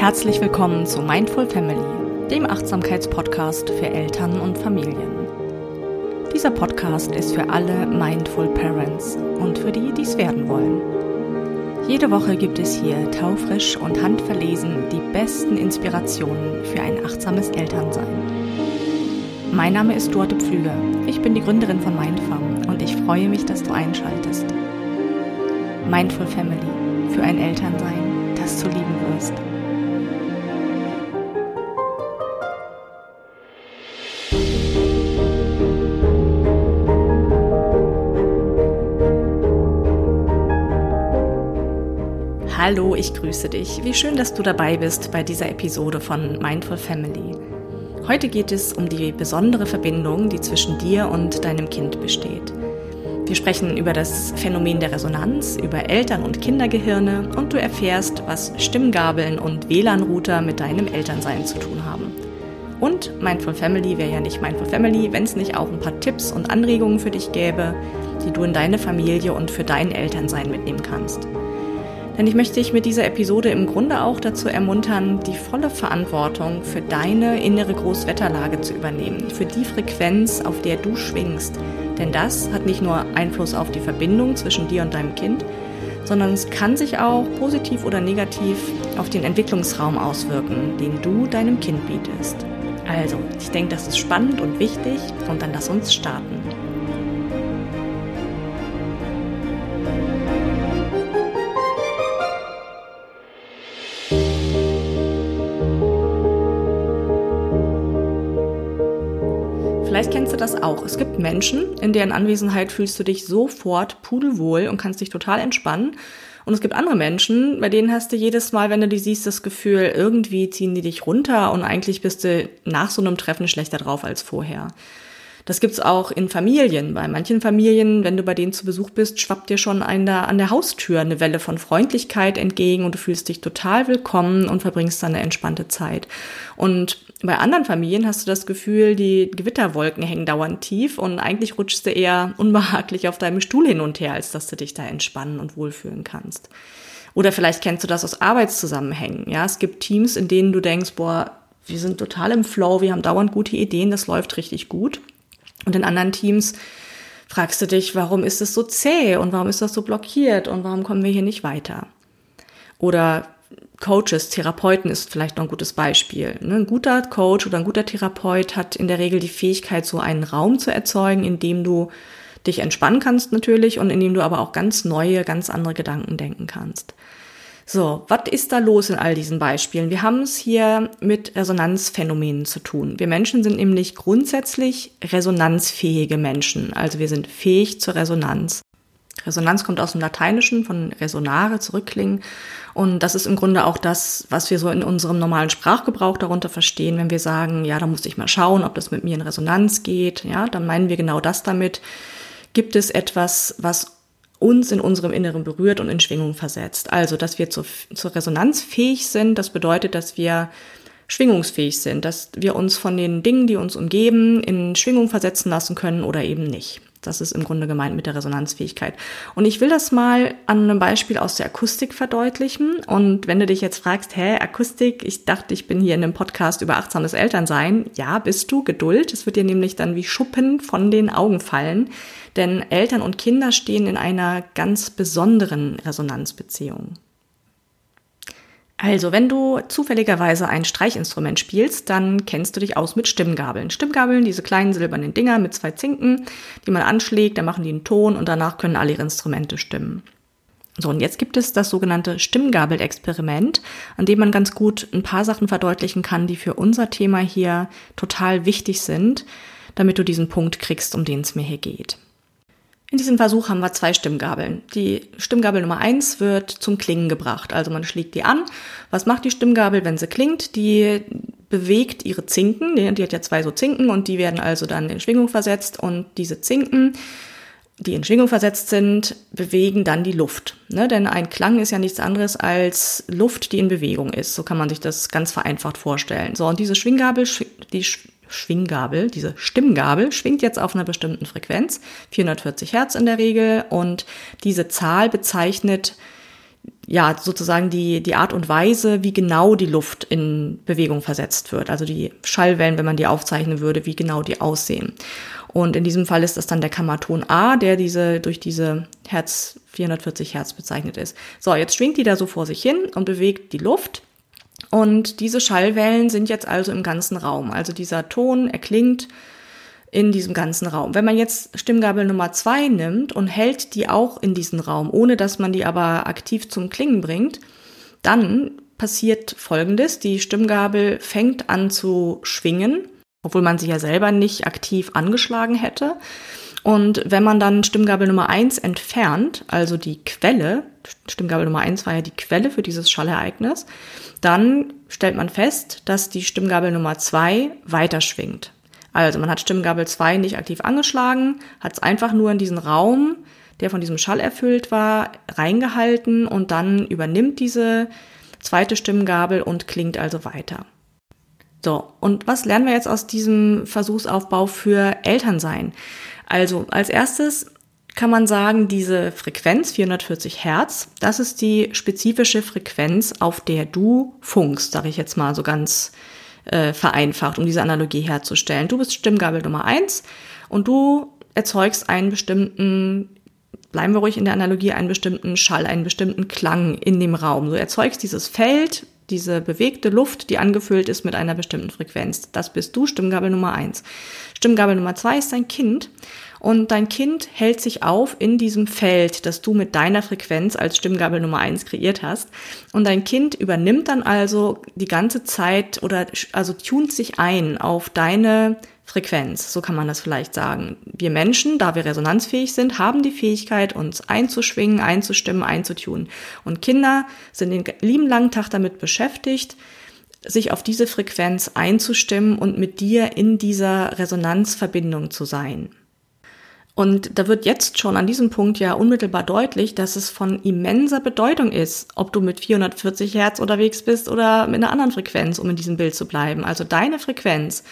Herzlich willkommen zu Mindful Family, dem Achtsamkeitspodcast für Eltern und Familien. Dieser Podcast ist für alle Mindful Parents und für die, die es werden wollen. Jede Woche gibt es hier taufrisch und handverlesen die besten Inspirationen für ein achtsames Elternsein. Mein Name ist Dorte Pflüger. Ich bin die Gründerin von Mindfarm und ich freue mich, dass du einschaltest. Mindful Family für ein Elternsein, das du lieben wirst. Hallo, ich grüße dich. Wie schön, dass du dabei bist bei dieser Episode von Mindful Family. Heute geht es um die besondere Verbindung, die zwischen dir und deinem Kind besteht. Wir sprechen über das Phänomen der Resonanz, über Eltern- und Kindergehirne und du erfährst, was Stimmgabeln und WLAN-Router mit deinem Elternsein zu tun haben. Und Mindful Family wäre ja nicht Mindful Family, wenn es nicht auch ein paar Tipps und Anregungen für dich gäbe, die du in deine Familie und für dein Elternsein mitnehmen kannst. Denn ich möchte dich mit dieser Episode im Grunde auch dazu ermuntern, die volle Verantwortung für deine innere Großwetterlage zu übernehmen, für die Frequenz, auf der du schwingst. Denn das hat nicht nur Einfluss auf die Verbindung zwischen dir und deinem Kind, sondern es kann sich auch positiv oder negativ auf den Entwicklungsraum auswirken, den du deinem Kind bietest. Also, ich denke, das ist spannend und wichtig und dann lass uns starten. Auch. Es gibt Menschen, in deren Anwesenheit fühlst du dich sofort pudelwohl und kannst dich total entspannen. Und es gibt andere Menschen, bei denen hast du jedes Mal, wenn du die siehst, das Gefühl, irgendwie ziehen die dich runter und eigentlich bist du nach so einem Treffen schlechter drauf als vorher. Das gibt's auch in Familien. Bei manchen Familien, wenn du bei denen zu Besuch bist, schwappt dir schon an der, an der Haustür eine Welle von Freundlichkeit entgegen und du fühlst dich total willkommen und verbringst dann eine entspannte Zeit. Und bei anderen Familien hast du das Gefühl, die Gewitterwolken hängen dauernd tief und eigentlich rutschst du eher unbehaglich auf deinem Stuhl hin und her, als dass du dich da entspannen und wohlfühlen kannst. Oder vielleicht kennst du das aus Arbeitszusammenhängen. Ja, es gibt Teams, in denen du denkst, boah, wir sind total im Flow, wir haben dauernd gute Ideen, das läuft richtig gut. Und in anderen Teams fragst du dich, warum ist es so zäh und warum ist das so blockiert und warum kommen wir hier nicht weiter? Oder Coaches, Therapeuten ist vielleicht noch ein gutes Beispiel. Ne? Ein guter Coach oder ein guter Therapeut hat in der Regel die Fähigkeit, so einen Raum zu erzeugen, in dem du dich entspannen kannst natürlich und in dem du aber auch ganz neue, ganz andere Gedanken denken kannst. So, was ist da los in all diesen Beispielen? Wir haben es hier mit Resonanzphänomenen zu tun. Wir Menschen sind nämlich grundsätzlich resonanzfähige Menschen. Also wir sind fähig zur Resonanz. Resonanz kommt aus dem Lateinischen von resonare, zurückklingen. Und das ist im Grunde auch das, was wir so in unserem normalen Sprachgebrauch darunter verstehen, wenn wir sagen, ja, da muss ich mal schauen, ob das mit mir in Resonanz geht. Ja, dann meinen wir genau das damit. Gibt es etwas, was uns in unserem Inneren berührt und in Schwingung versetzt. Also, dass wir zur, zur Resonanz fähig sind, das bedeutet, dass wir schwingungsfähig sind, dass wir uns von den Dingen, die uns umgeben, in Schwingung versetzen lassen können oder eben nicht. Das ist im Grunde gemeint mit der Resonanzfähigkeit. Und ich will das mal an einem Beispiel aus der Akustik verdeutlichen. Und wenn du dich jetzt fragst, hä, Akustik, ich dachte, ich bin hier in einem Podcast über achtsames Elternsein. Ja, bist du. Geduld. Es wird dir nämlich dann wie Schuppen von den Augen fallen. Denn Eltern und Kinder stehen in einer ganz besonderen Resonanzbeziehung. Also, wenn du zufälligerweise ein Streichinstrument spielst, dann kennst du dich aus mit Stimmgabeln. Stimmgabeln, diese kleinen silbernen Dinger mit zwei Zinken, die man anschlägt, dann machen die einen Ton und danach können alle ihre Instrumente stimmen. So, und jetzt gibt es das sogenannte Stimmgabel-Experiment, an dem man ganz gut ein paar Sachen verdeutlichen kann, die für unser Thema hier total wichtig sind, damit du diesen Punkt kriegst, um den es mir hier geht. In diesem Versuch haben wir zwei Stimmgabeln. Die Stimmgabel Nummer eins wird zum Klingen gebracht. Also man schlägt die an. Was macht die Stimmgabel, wenn sie klingt? Die bewegt ihre Zinken. Die hat ja zwei so Zinken und die werden also dann in Schwingung versetzt. Und diese Zinken, die in Schwingung versetzt sind, bewegen dann die Luft. Ne? Denn ein Klang ist ja nichts anderes als Luft, die in Bewegung ist. So kann man sich das ganz vereinfacht vorstellen. So, und diese Schwinggabel, die Schwinggabel, diese Stimmgabel, schwingt jetzt auf einer bestimmten Frequenz, 440 Hertz in der Regel, und diese Zahl bezeichnet ja, sozusagen die, die Art und Weise, wie genau die Luft in Bewegung versetzt wird. Also die Schallwellen, wenn man die aufzeichnen würde, wie genau die aussehen. Und in diesem Fall ist das dann der Kammerton A, der diese, durch diese Herz, 440 Hertz bezeichnet ist. So, jetzt schwingt die da so vor sich hin und bewegt die Luft. Und diese Schallwellen sind jetzt also im ganzen Raum. Also dieser Ton erklingt in diesem ganzen Raum. Wenn man jetzt Stimmgabel Nummer zwei nimmt und hält die auch in diesen Raum, ohne dass man die aber aktiv zum Klingen bringt, dann passiert Folgendes. Die Stimmgabel fängt an zu schwingen, obwohl man sie ja selber nicht aktiv angeschlagen hätte. Und wenn man dann Stimmgabel Nummer eins entfernt, also die Quelle, Stimmgabel Nummer eins war ja die Quelle für dieses Schallereignis, dann stellt man fest, dass die Stimmgabel Nummer zwei weiterschwingt. Also man hat Stimmgabel 2 nicht aktiv angeschlagen, hat es einfach nur in diesen Raum, der von diesem Schall erfüllt war, reingehalten und dann übernimmt diese zweite Stimmgabel und klingt also weiter. So, und was lernen wir jetzt aus diesem Versuchsaufbau für Elternsein? Also als erstes kann man sagen, diese Frequenz 440 Hertz, das ist die spezifische Frequenz, auf der du funkst, sage ich jetzt mal so ganz äh, vereinfacht, um diese Analogie herzustellen. Du bist Stimmgabel Nummer eins und du erzeugst einen bestimmten, bleiben wir ruhig in der Analogie, einen bestimmten Schall, einen bestimmten Klang in dem Raum. Du erzeugst dieses Feld, diese bewegte Luft, die angefüllt ist mit einer bestimmten Frequenz. Das bist du, Stimmgabel Nummer eins. Stimmgabel Nummer zwei ist dein Kind und dein Kind hält sich auf in diesem Feld, das du mit deiner Frequenz als Stimmgabel Nummer eins kreiert hast. Und dein Kind übernimmt dann also die ganze Zeit oder also tunt sich ein auf deine Frequenz, so kann man das vielleicht sagen. Wir Menschen, da wir resonanzfähig sind, haben die Fähigkeit, uns einzuschwingen, einzustimmen, einzutun. Und Kinder sind den lieben langen Tag damit beschäftigt, sich auf diese Frequenz einzustimmen und mit dir in dieser Resonanzverbindung zu sein. Und da wird jetzt schon an diesem Punkt ja unmittelbar deutlich, dass es von immenser Bedeutung ist, ob du mit 440 Hertz unterwegs bist oder mit einer anderen Frequenz, um in diesem Bild zu bleiben. Also deine Frequenz,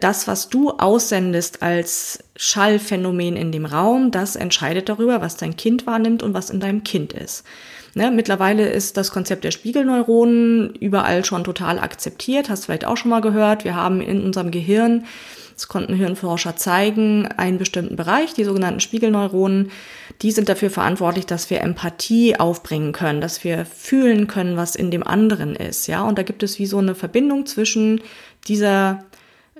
das, was du aussendest als Schallphänomen in dem Raum, das entscheidet darüber, was dein Kind wahrnimmt und was in deinem Kind ist. Ne, mittlerweile ist das Konzept der Spiegelneuronen überall schon total akzeptiert, hast vielleicht auch schon mal gehört. Wir haben in unserem Gehirn das konnten Hirnforscher zeigen, einen bestimmten Bereich, die sogenannten Spiegelneuronen, die sind dafür verantwortlich, dass wir Empathie aufbringen können, dass wir fühlen können, was in dem anderen ist, ja. Und da gibt es wie so eine Verbindung zwischen dieser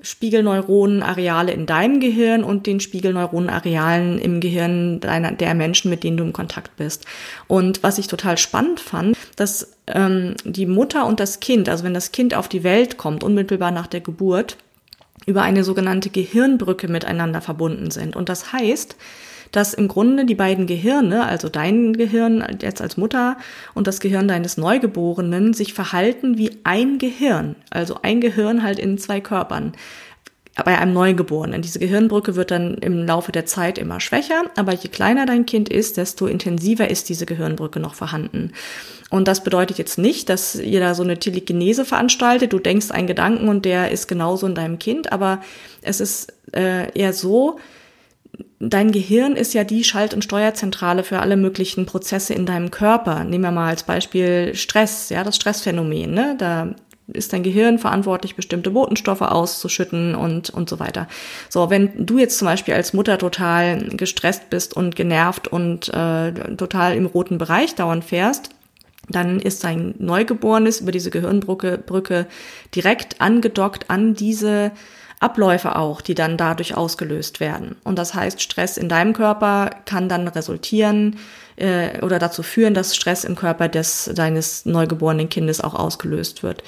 Spiegelneuronenareale in deinem Gehirn und den Spiegelneuronenarealen im Gehirn deiner, der Menschen, mit denen du im Kontakt bist. Und was ich total spannend fand, dass ähm, die Mutter und das Kind, also wenn das Kind auf die Welt kommt, unmittelbar nach der Geburt, über eine sogenannte Gehirnbrücke miteinander verbunden sind. Und das heißt, dass im Grunde die beiden Gehirne, also dein Gehirn jetzt als Mutter und das Gehirn deines Neugeborenen, sich verhalten wie ein Gehirn. Also ein Gehirn halt in zwei Körpern bei einem Neugeborenen. Diese Gehirnbrücke wird dann im Laufe der Zeit immer schwächer, aber je kleiner dein Kind ist, desto intensiver ist diese Gehirnbrücke noch vorhanden. Und das bedeutet jetzt nicht, dass ihr da so eine Telekinese veranstaltet, du denkst einen Gedanken und der ist genauso in deinem Kind, aber es ist äh, eher so, dein Gehirn ist ja die Schalt- und Steuerzentrale für alle möglichen Prozesse in deinem Körper. Nehmen wir mal als Beispiel Stress, ja, das Stressphänomen. Ne? Da ist dein Gehirn verantwortlich, bestimmte Botenstoffe auszuschütten und, und so weiter. So, wenn du jetzt zum Beispiel als Mutter total gestresst bist und genervt und äh, total im roten Bereich dauernd fährst, dann ist dein Neugeborenes über diese Gehirnbrücke Brücke direkt angedockt an diese Abläufe auch, die dann dadurch ausgelöst werden. Und das heißt, Stress in deinem Körper kann dann resultieren äh, oder dazu führen, dass Stress im Körper des deines neugeborenen Kindes auch ausgelöst wird.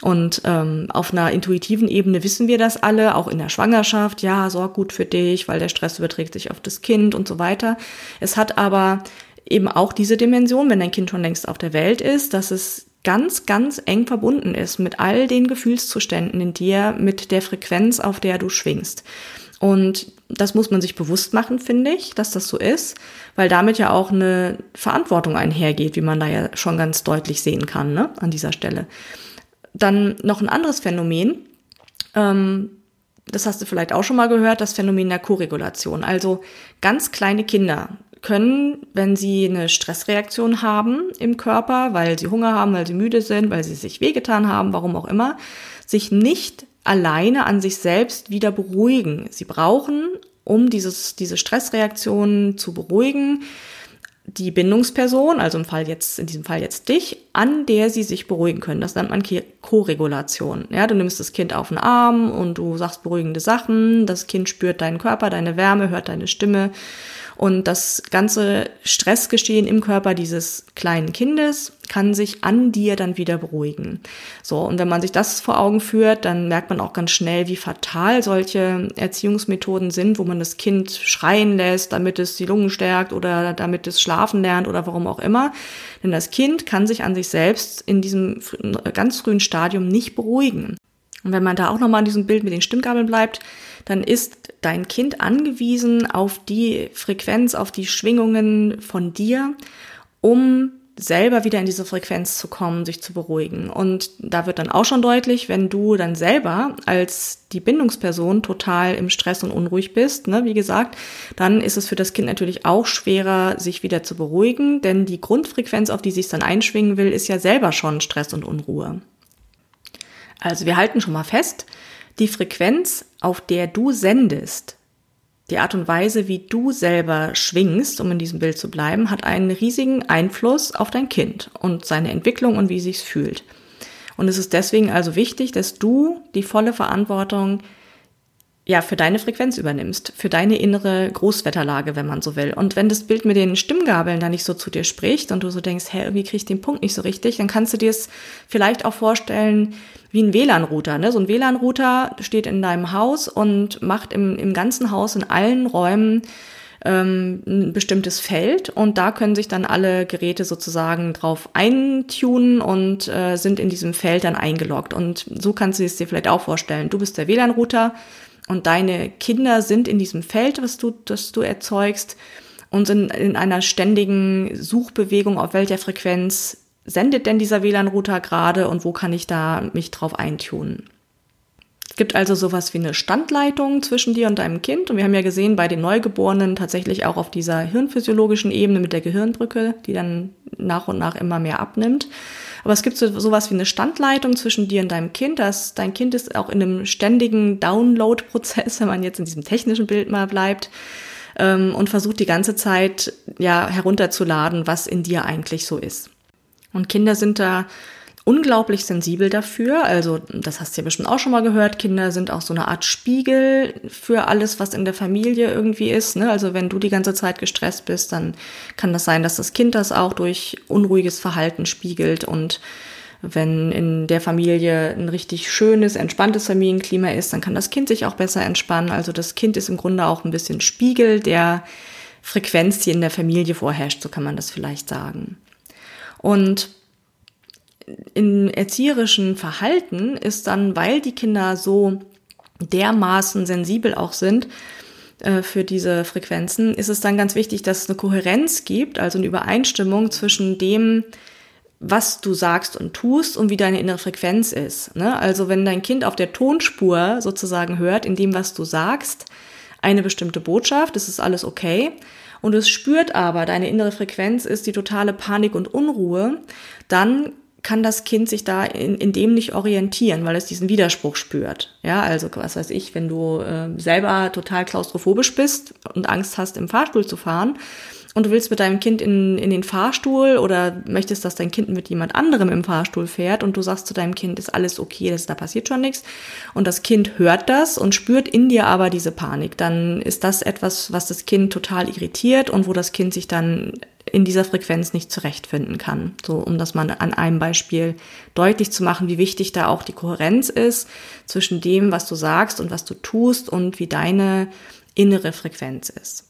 Und ähm, auf einer intuitiven Ebene wissen wir das alle, auch in der Schwangerschaft, ja, sorg gut für dich, weil der Stress überträgt sich auf das Kind und so weiter. Es hat aber eben auch diese Dimension, wenn dein Kind schon längst auf der Welt ist, dass es ganz, ganz eng verbunden ist mit all den Gefühlszuständen in dir, mit der Frequenz, auf der du schwingst. Und das muss man sich bewusst machen, finde ich, dass das so ist, weil damit ja auch eine Verantwortung einhergeht, wie man da ja schon ganz deutlich sehen kann, ne, an dieser Stelle. Dann noch ein anderes Phänomen, ähm, das hast du vielleicht auch schon mal gehört, das Phänomen der Koregulation. Also ganz kleine Kinder können, wenn sie eine Stressreaktion haben im Körper, weil sie Hunger haben, weil sie müde sind, weil sie sich wehgetan haben, warum auch immer, sich nicht alleine an sich selbst wieder beruhigen. Sie brauchen, um dieses, diese Stressreaktion zu beruhigen, die Bindungsperson, also im Fall jetzt, in diesem Fall jetzt dich, an der sie sich beruhigen können. Das nennt man Co-Regulation. Ja, du nimmst das Kind auf den Arm und du sagst beruhigende Sachen. Das Kind spürt deinen Körper, deine Wärme, hört deine Stimme und das ganze Stressgeschehen im Körper dieses kleinen Kindes kann sich an dir dann wieder beruhigen. So, und wenn man sich das vor Augen führt, dann merkt man auch ganz schnell, wie fatal solche Erziehungsmethoden sind, wo man das Kind schreien lässt, damit es die Lungen stärkt oder damit es schlafen lernt oder warum auch immer. Denn das Kind kann sich an sich selbst in diesem ganz frühen Stadium nicht beruhigen. Und wenn man da auch nochmal an diesem Bild mit den Stimmgabeln bleibt, dann ist dein Kind angewiesen auf die Frequenz, auf die Schwingungen von dir, um selber wieder in diese Frequenz zu kommen, sich zu beruhigen. Und da wird dann auch schon deutlich, wenn du dann selber als die Bindungsperson total im Stress und unruhig bist, ne, wie gesagt, dann ist es für das Kind natürlich auch schwerer, sich wieder zu beruhigen, denn die Grundfrequenz, auf die sich dann einschwingen will, ist ja selber schon Stress und Unruhe. Also wir halten schon mal fest, die Frequenz, auf der du sendest, die Art und Weise, wie du selber schwingst, um in diesem Bild zu bleiben, hat einen riesigen Einfluss auf dein Kind und seine Entwicklung und wie sich's fühlt. Und es ist deswegen also wichtig, dass du die volle Verantwortung ja, für deine Frequenz übernimmst, für deine innere Großwetterlage, wenn man so will. Und wenn das Bild mit den Stimmgabeln da nicht so zu dir spricht und du so denkst, hä, irgendwie krieg ich den Punkt nicht so richtig, dann kannst du dir es vielleicht auch vorstellen wie ein WLAN-Router. Ne? So ein WLAN-Router steht in deinem Haus und macht im, im ganzen Haus in allen Räumen ähm, ein bestimmtes Feld und da können sich dann alle Geräte sozusagen drauf eintunen und äh, sind in diesem Feld dann eingeloggt. Und so kannst du es dir vielleicht auch vorstellen. Du bist der WLAN-Router, und deine Kinder sind in diesem Feld, was du, das du erzeugst und sind in einer ständigen Suchbewegung, auf welcher Frequenz sendet denn dieser WLAN-Router gerade und wo kann ich da mich drauf eintunen. Es gibt also sowas wie eine Standleitung zwischen dir und deinem Kind und wir haben ja gesehen bei den Neugeborenen tatsächlich auch auf dieser hirnphysiologischen Ebene mit der Gehirnbrücke, die dann nach und nach immer mehr abnimmt. Aber es gibt so, sowas wie eine Standleitung zwischen dir und deinem Kind. Das, dein Kind ist auch in einem ständigen Download-Prozess, wenn man jetzt in diesem technischen Bild mal bleibt, ähm, und versucht die ganze Zeit ja herunterzuladen, was in dir eigentlich so ist. Und Kinder sind da unglaublich sensibel dafür. Also, das hast du ja bestimmt auch schon mal gehört. Kinder sind auch so eine Art Spiegel für alles, was in der Familie irgendwie ist. Ne? Also, wenn du die ganze Zeit gestresst bist, dann kann das sein, dass das Kind das auch durch unruhiges Verhalten spiegelt. Und wenn in der Familie ein richtig schönes, entspanntes Familienklima ist, dann kann das Kind sich auch besser entspannen. Also, das Kind ist im Grunde auch ein bisschen Spiegel der Frequenz, die in der Familie vorherrscht. So kann man das vielleicht sagen. Und in erzieherischen Verhalten ist dann, weil die Kinder so dermaßen sensibel auch sind äh, für diese Frequenzen, ist es dann ganz wichtig, dass es eine Kohärenz gibt, also eine Übereinstimmung zwischen dem, was du sagst und tust und wie deine innere Frequenz ist. Ne? Also wenn dein Kind auf der Tonspur sozusagen hört, in dem, was du sagst, eine bestimmte Botschaft, das ist alles okay. Und es spürt aber, deine innere Frequenz ist die totale Panik und Unruhe, dann kann das Kind sich da in, in dem nicht orientieren, weil es diesen Widerspruch spürt. Ja, also was weiß ich, wenn du äh, selber total klaustrophobisch bist und Angst hast, im Fahrstuhl zu fahren und du willst mit deinem Kind in, in den Fahrstuhl oder möchtest, dass dein Kind mit jemand anderem im Fahrstuhl fährt und du sagst zu deinem Kind, ist alles okay, das, da passiert schon nichts und das Kind hört das und spürt in dir aber diese Panik, dann ist das etwas, was das Kind total irritiert und wo das Kind sich dann in dieser Frequenz nicht zurechtfinden kann. So, um das mal an einem Beispiel deutlich zu machen, wie wichtig da auch die Kohärenz ist zwischen dem, was du sagst und was du tust und wie deine innere Frequenz ist.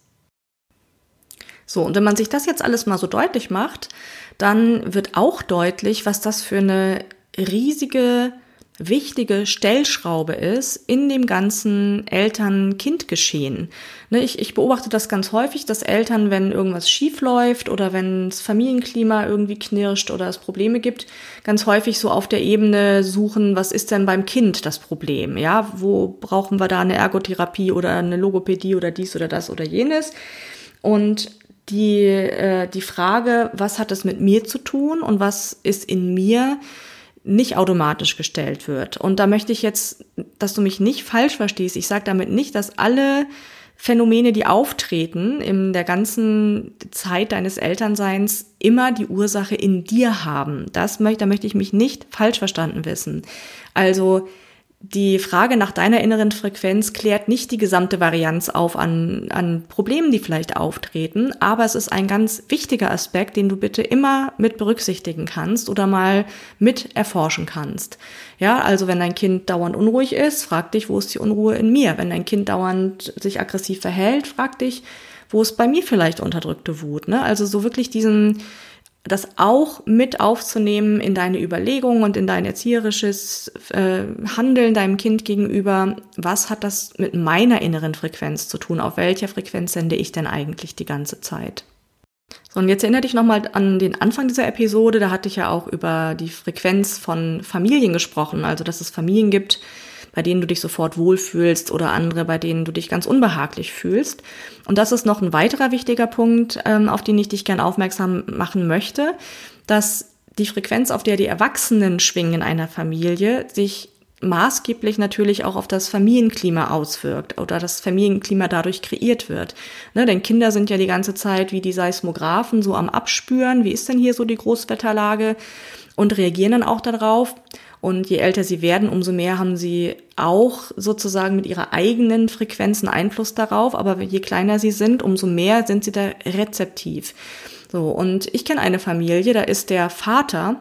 So, und wenn man sich das jetzt alles mal so deutlich macht, dann wird auch deutlich, was das für eine riesige wichtige Stellschraube ist in dem ganzen Eltern-Kind-Geschehen. Ne, ich, ich beobachte das ganz häufig, dass Eltern, wenn irgendwas schief läuft oder wenn das Familienklima irgendwie knirscht oder es Probleme gibt, ganz häufig so auf der Ebene suchen, was ist denn beim Kind das Problem? Ja, wo brauchen wir da eine Ergotherapie oder eine Logopädie oder dies oder das oder jenes? Und die, äh, die Frage, was hat es mit mir zu tun und was ist in mir, nicht automatisch gestellt wird. Und da möchte ich jetzt, dass du mich nicht falsch verstehst. Ich sage damit nicht, dass alle Phänomene, die auftreten in der ganzen Zeit deines Elternseins, immer die Ursache in dir haben. Das möchte, da möchte ich mich nicht falsch verstanden wissen. Also die Frage nach deiner inneren Frequenz klärt nicht die gesamte Varianz auf an, an Problemen, die vielleicht auftreten, aber es ist ein ganz wichtiger Aspekt, den du bitte immer mit berücksichtigen kannst oder mal mit erforschen kannst. Ja, also wenn dein Kind dauernd unruhig ist, frag dich, wo ist die Unruhe in mir? Wenn dein Kind dauernd sich aggressiv verhält, frag dich, wo ist bei mir vielleicht unterdrückte Wut? Ne? Also so wirklich diesen das auch mit aufzunehmen in deine Überlegungen und in dein erzieherisches äh, Handeln deinem Kind gegenüber. Was hat das mit meiner inneren Frequenz zu tun? Auf welcher Frequenz sende ich denn eigentlich die ganze Zeit? So, und jetzt erinnere dich nochmal an den Anfang dieser Episode. Da hatte ich ja auch über die Frequenz von Familien gesprochen. Also, dass es Familien gibt, bei denen du dich sofort wohlfühlst oder andere, bei denen du dich ganz unbehaglich fühlst. Und das ist noch ein weiterer wichtiger Punkt, ähm, auf den ich dich gern aufmerksam machen möchte, dass die Frequenz, auf der die Erwachsenen schwingen in einer Familie, sich maßgeblich natürlich auch auf das Familienklima auswirkt oder das Familienklima dadurch kreiert wird. Ne, denn Kinder sind ja die ganze Zeit wie die Seismographen so am Abspüren, wie ist denn hier so die Großwetterlage und reagieren dann auch darauf. Und je älter sie werden, umso mehr haben sie auch sozusagen mit ihrer eigenen Frequenz einen Einfluss darauf. Aber je kleiner sie sind, umso mehr sind sie da rezeptiv. So, und ich kenne eine Familie, da ist der Vater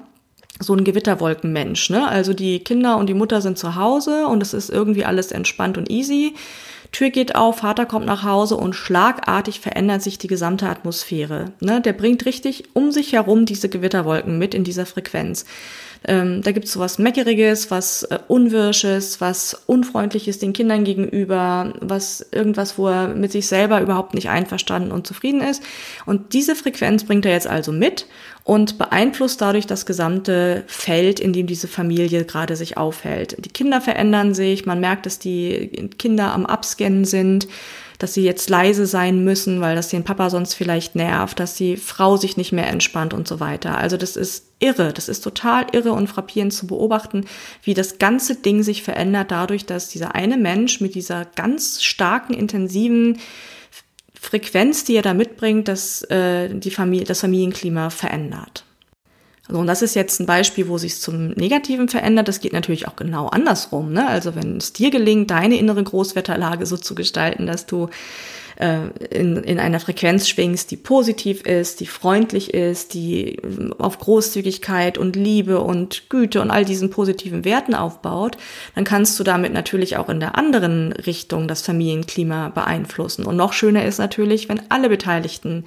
so ein Gewitterwolkenmensch, ne? Also die Kinder und die Mutter sind zu Hause und es ist irgendwie alles entspannt und easy. Tür geht auf, Vater kommt nach Hause und schlagartig verändert sich die gesamte Atmosphäre. Ne? Der bringt richtig um sich herum diese Gewitterwolken mit in dieser Frequenz. Ähm, da gibt's so was Meckeriges, was äh, Unwirsches, was Unfreundliches den Kindern gegenüber, was irgendwas, wo er mit sich selber überhaupt nicht einverstanden und zufrieden ist. Und diese Frequenz bringt er jetzt also mit und beeinflusst dadurch das gesamte Feld, in dem diese Familie gerade sich aufhält. Die Kinder verändern sich, man merkt, dass die Kinder am Abscannen sind dass sie jetzt leise sein müssen, weil das den Papa sonst vielleicht nervt, dass die Frau sich nicht mehr entspannt und so weiter. Also das ist irre, das ist total irre und frappierend zu beobachten, wie das ganze Ding sich verändert dadurch, dass dieser eine Mensch mit dieser ganz starken, intensiven Frequenz, die er da mitbringt, dass äh, die Familie, das Familienklima verändert. So, und das ist jetzt ein Beispiel, wo sich zum Negativen verändert. Das geht natürlich auch genau andersrum. Ne? Also wenn es dir gelingt, deine innere Großwetterlage so zu gestalten, dass du äh, in, in einer Frequenz schwingst, die positiv ist, die freundlich ist, die ähm, auf Großzügigkeit und Liebe und Güte und all diesen positiven Werten aufbaut, dann kannst du damit natürlich auch in der anderen Richtung das Familienklima beeinflussen. Und noch schöner ist natürlich, wenn alle Beteiligten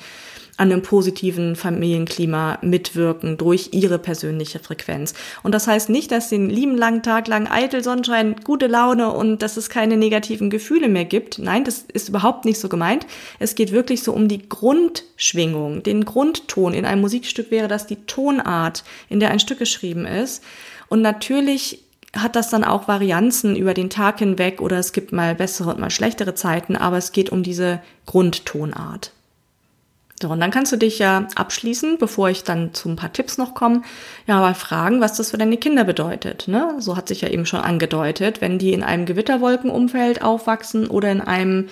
an einem positiven Familienklima mitwirken durch ihre persönliche Frequenz. Und das heißt nicht, dass den lieben langen Tag lang eitel Sonnenschein, gute Laune und dass es keine negativen Gefühle mehr gibt. Nein, das ist überhaupt nicht so gemeint. Es geht wirklich so um die Grundschwingung, den Grundton. In einem Musikstück wäre das die Tonart, in der ein Stück geschrieben ist. Und natürlich hat das dann auch Varianzen über den Tag hinweg oder es gibt mal bessere und mal schlechtere Zeiten, aber es geht um diese Grundtonart. So, und dann kannst du dich ja abschließen, bevor ich dann zu ein paar Tipps noch komme, ja mal fragen, was das für deine Kinder bedeutet. Ne? So hat sich ja eben schon angedeutet, wenn die in einem Gewitterwolkenumfeld aufwachsen oder in einem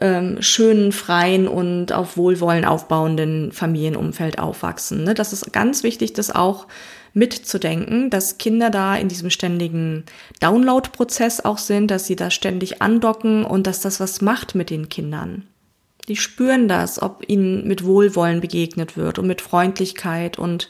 ähm, schönen, freien und auf Wohlwollen aufbauenden Familienumfeld aufwachsen. Ne? Das ist ganz wichtig, das auch mitzudenken, dass Kinder da in diesem ständigen Download-Prozess auch sind, dass sie da ständig andocken und dass das was macht mit den Kindern. Die spüren das, ob ihnen mit Wohlwollen begegnet wird und mit Freundlichkeit und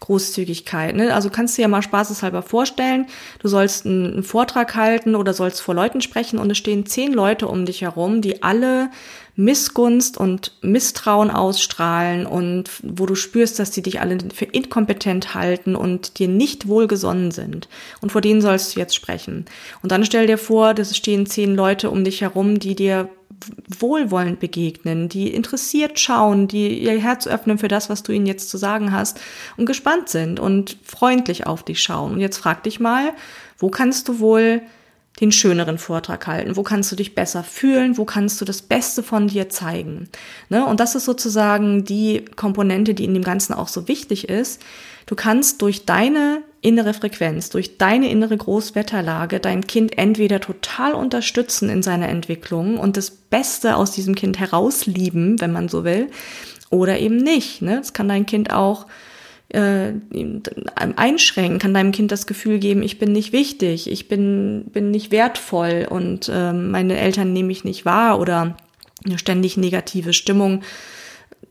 Großzügigkeit. Ne? Also kannst du dir ja mal spaßeshalber vorstellen, du sollst einen, Vortrag halten oder sollst vor Leuten sprechen und es stehen zehn Leute um dich herum, die alle Missgunst und Misstrauen ausstrahlen und wo du spürst, dass die dich alle für inkompetent halten und dir nicht wohlgesonnen sind. Und vor denen sollst du jetzt sprechen. Und dann stell dir vor, dass es stehen zehn Leute um dich herum, die dir wohlwollend begegnen, die interessiert schauen, die ihr Herz öffnen für das, was du ihnen jetzt zu sagen hast und gespannt sind und freundlich auf dich schauen. Und jetzt frag dich mal, wo kannst du wohl den schöneren Vortrag halten? Wo kannst du dich besser fühlen? Wo kannst du das Beste von dir zeigen? Ne? Und das ist sozusagen die Komponente, die in dem Ganzen auch so wichtig ist. Du kannst durch deine innere Frequenz, durch deine innere Großwetterlage dein Kind entweder total unterstützen in seiner Entwicklung und das Beste aus diesem Kind herauslieben, wenn man so will, oder eben nicht. Ne? Das kann dein Kind auch äh, einschränken, kann deinem Kind das Gefühl geben, ich bin nicht wichtig, ich bin, bin nicht wertvoll und äh, meine Eltern nehme ich nicht wahr oder eine ständig negative Stimmung.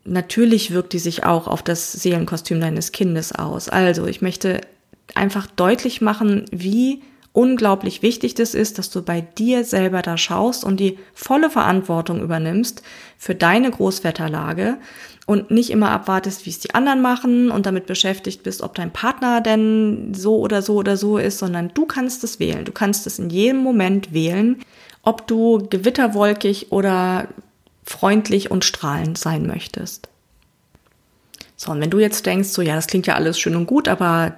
Natürlich wirkt die sich auch auf das Seelenkostüm deines Kindes aus. Also ich möchte einfach deutlich machen, wie unglaublich wichtig das ist, dass du bei dir selber da schaust und die volle Verantwortung übernimmst für deine Großwetterlage und nicht immer abwartest, wie es die anderen machen und damit beschäftigt bist, ob dein Partner denn so oder so oder so ist, sondern du kannst es wählen. Du kannst es in jedem Moment wählen, ob du gewitterwolkig oder freundlich und strahlend sein möchtest. So, und wenn du jetzt denkst, so ja, das klingt ja alles schön und gut, aber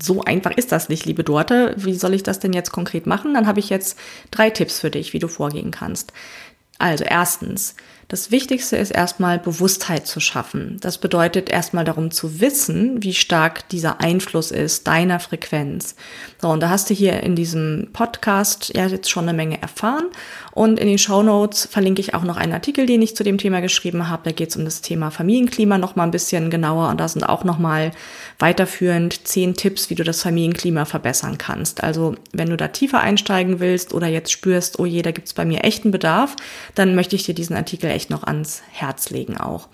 so einfach ist das nicht, liebe Dorte. Wie soll ich das denn jetzt konkret machen? Dann habe ich jetzt drei Tipps für dich, wie du vorgehen kannst. Also erstens, das Wichtigste ist erstmal Bewusstheit zu schaffen. Das bedeutet erstmal darum zu wissen, wie stark dieser Einfluss ist deiner Frequenz. So, und da hast du hier in diesem Podcast ja jetzt schon eine Menge erfahren. Und in den Show Notes verlinke ich auch noch einen Artikel, den ich zu dem Thema geschrieben habe. Da geht es um das Thema Familienklima noch mal ein bisschen genauer. Und da sind auch noch mal weiterführend zehn Tipps, wie du das Familienklima verbessern kannst. Also wenn du da tiefer einsteigen willst oder jetzt spürst, oh je, da gibt's bei mir echten Bedarf, dann möchte ich dir diesen Artikel echt noch ans Herz legen auch.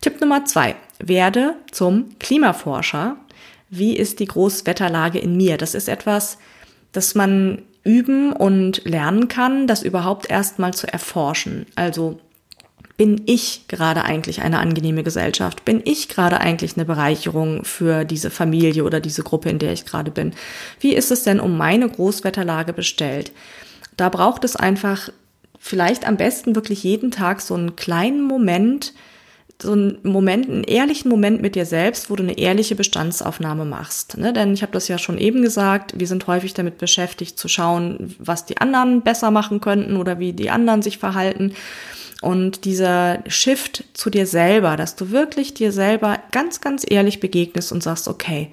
Tipp Nummer zwei. Werde zum Klimaforscher. Wie ist die Großwetterlage in mir? Das ist etwas, das man üben und lernen kann, das überhaupt erstmal zu erforschen. Also bin ich gerade eigentlich eine angenehme Gesellschaft? Bin ich gerade eigentlich eine Bereicherung für diese Familie oder diese Gruppe, in der ich gerade bin? Wie ist es denn um meine Großwetterlage bestellt? Da braucht es einfach vielleicht am besten wirklich jeden Tag so einen kleinen Moment, so einen Moment, einen ehrlichen Moment mit dir selbst, wo du eine ehrliche Bestandsaufnahme machst. Ne? Denn ich habe das ja schon eben gesagt, wir sind häufig damit beschäftigt zu schauen, was die anderen besser machen könnten oder wie die anderen sich verhalten. Und dieser Shift zu dir selber, dass du wirklich dir selber ganz, ganz ehrlich begegnest und sagst, okay,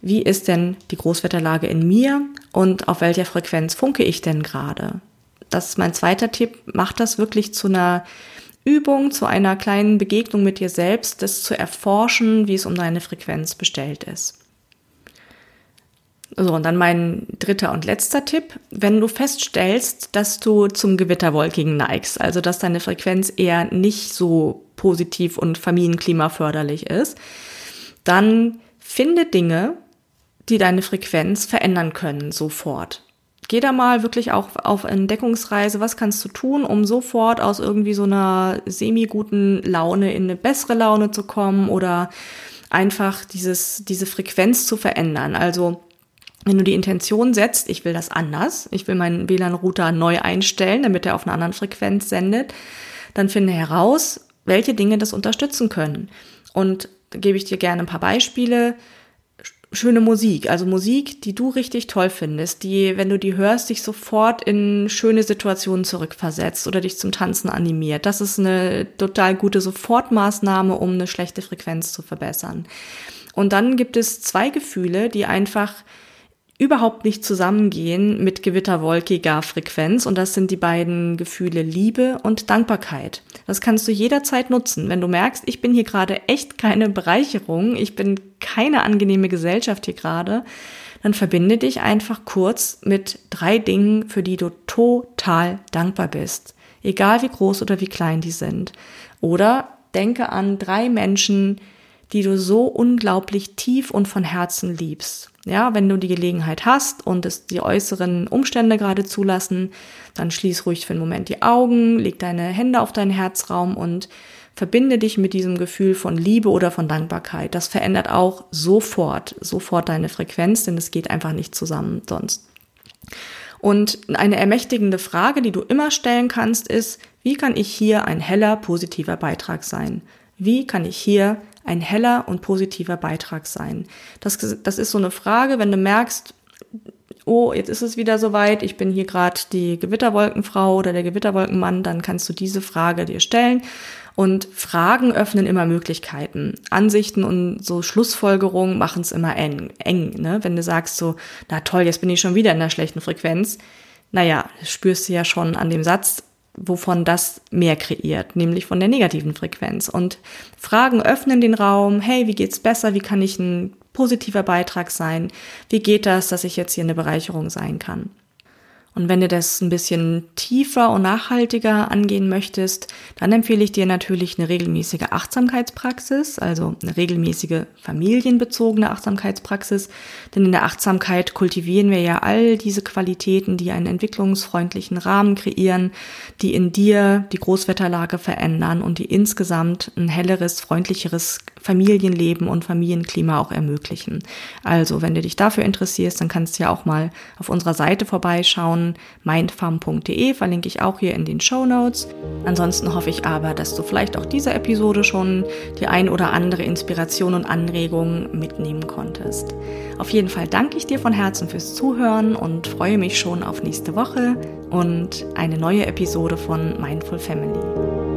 wie ist denn die Großwetterlage in mir und auf welcher Frequenz funke ich denn gerade? das ist mein zweiter Tipp, mach das wirklich zu einer Übung, zu einer kleinen Begegnung mit dir selbst, das zu erforschen, wie es um deine Frequenz bestellt ist. So, und dann mein dritter und letzter Tipp. Wenn du feststellst, dass du zum Gewitterwolkigen neigst, also dass deine Frequenz eher nicht so positiv und familienklimaförderlich ist, dann finde Dinge, die deine Frequenz verändern können, sofort geh da mal wirklich auch auf Entdeckungsreise. Was kannst du tun, um sofort aus irgendwie so einer semi-guten Laune in eine bessere Laune zu kommen oder einfach dieses, diese Frequenz zu verändern? Also, wenn du die Intention setzt, ich will das anders, ich will meinen WLAN-Router neu einstellen, damit er auf einer anderen Frequenz sendet, dann finde heraus, welche Dinge das unterstützen können. Und da gebe ich dir gerne ein paar Beispiele schöne Musik, also Musik, die du richtig toll findest, die, wenn du die hörst, dich sofort in schöne Situationen zurückversetzt oder dich zum Tanzen animiert. Das ist eine total gute Sofortmaßnahme, um eine schlechte Frequenz zu verbessern. Und dann gibt es zwei Gefühle, die einfach überhaupt nicht zusammengehen mit gewitterwolkiger Frequenz und das sind die beiden Gefühle Liebe und Dankbarkeit. Das kannst du jederzeit nutzen. Wenn du merkst, ich bin hier gerade echt keine Bereicherung, ich bin keine angenehme Gesellschaft hier gerade, dann verbinde dich einfach kurz mit drei Dingen, für die du total dankbar bist. Egal wie groß oder wie klein die sind. Oder denke an drei Menschen, die du so unglaublich tief und von Herzen liebst. Ja, wenn du die Gelegenheit hast und es die äußeren Umstände gerade zulassen, dann schließ ruhig für einen Moment die Augen, leg deine Hände auf deinen Herzraum und verbinde dich mit diesem Gefühl von Liebe oder von Dankbarkeit. Das verändert auch sofort, sofort deine Frequenz, denn es geht einfach nicht zusammen sonst. Und eine ermächtigende Frage, die du immer stellen kannst, ist, wie kann ich hier ein heller, positiver Beitrag sein? Wie kann ich hier ein heller und positiver Beitrag sein? Das, das ist so eine Frage, wenn du merkst, oh, jetzt ist es wieder soweit, ich bin hier gerade die Gewitterwolkenfrau oder der Gewitterwolkenmann, dann kannst du diese Frage dir stellen. Und Fragen öffnen immer Möglichkeiten. Ansichten und so Schlussfolgerungen machen es immer eng. eng ne? Wenn du sagst so, na toll, jetzt bin ich schon wieder in der schlechten Frequenz. Naja, spürst du ja schon an dem Satz, wovon das mehr kreiert, nämlich von der negativen Frequenz. Und Fragen öffnen den Raum, hey, wie geht's besser? Wie kann ich ein positiver Beitrag sein? Wie geht das, dass ich jetzt hier eine Bereicherung sein kann? Und wenn du das ein bisschen tiefer und nachhaltiger angehen möchtest, dann empfehle ich dir natürlich eine regelmäßige Achtsamkeitspraxis, also eine regelmäßige familienbezogene Achtsamkeitspraxis. Denn in der Achtsamkeit kultivieren wir ja all diese Qualitäten, die einen entwicklungsfreundlichen Rahmen kreieren, die in dir die Großwetterlage verändern und die insgesamt ein helleres, freundlicheres Familienleben und Familienklima auch ermöglichen. Also, wenn du dich dafür interessierst, dann kannst du ja auch mal auf unserer Seite vorbeischauen, mindfarm.de, verlinke ich auch hier in den Show Notes. Ansonsten hoffe ich aber, dass du vielleicht auch diese Episode schon die ein oder andere Inspiration und Anregung mitnehmen konntest. Auf jeden Fall danke ich dir von Herzen fürs Zuhören und freue mich schon auf nächste Woche und eine neue Episode von Mindful Family.